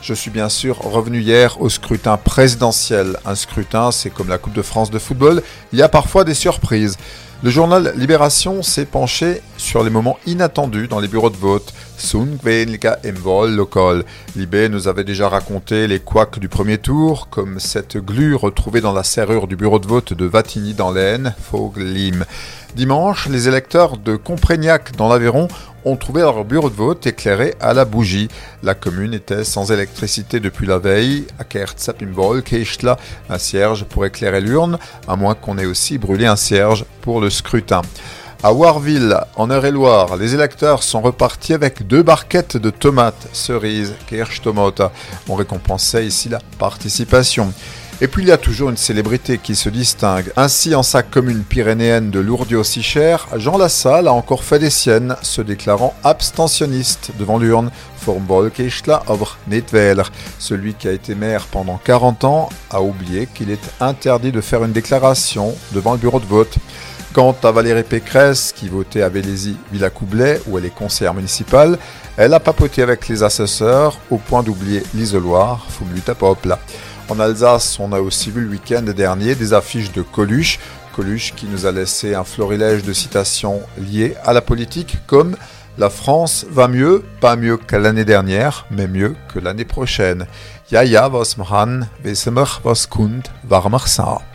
Je suis bien sûr revenu hier au scrutin présidentiel. Un scrutin, c'est comme la Coupe de France de football, il y a parfois des surprises. Le journal Libération s'est penché sur les moments inattendus dans les bureaux de vote. local. Libé nous avait déjà raconté les couacs du premier tour, comme cette glu retrouvée dans la serrure du bureau de vote de Vatigny dans l'Aisne, Foglim. Dimanche, les électeurs de Comprégnac dans l'Aveyron ont trouvé leur bureau de vote éclairé à la bougie. La commune était sans électricité depuis la veille. À Kertsapimbol, Keishtla, un cierge pour éclairer l'urne, à moins qu'on ait aussi brûlé un cierge pour le scrutin. À Warville, en Eure-et-Loire, les électeurs sont repartis avec deux barquettes de tomates, cerises, Kirschtomata. On récompensait ici la participation. Et puis il y a toujours une célébrité qui se distingue. Ainsi, en sa commune pyrénéenne de Lourdes-Sichère, Jean Lassalle a encore fait des siennes, se déclarant abstentionniste devant l'urne. Celui qui a été maire pendant 40 ans a oublié qu'il est interdit de faire une déclaration devant le bureau de vote. Quant à Valérie Pécresse, qui votait à Vélézy Villacoublay, où elle est conseillère municipale, elle a papoté avec les assesseurs au point d'oublier l'isoloir, Fumluta Popla. En Alsace, on a aussi vu le week-end dernier des affiches de Coluche. Coluche qui nous a laissé un florilège de citations liées à la politique comme La France va mieux, pas mieux que l'année dernière, mais mieux que l'année prochaine. Ja, ja, was wir war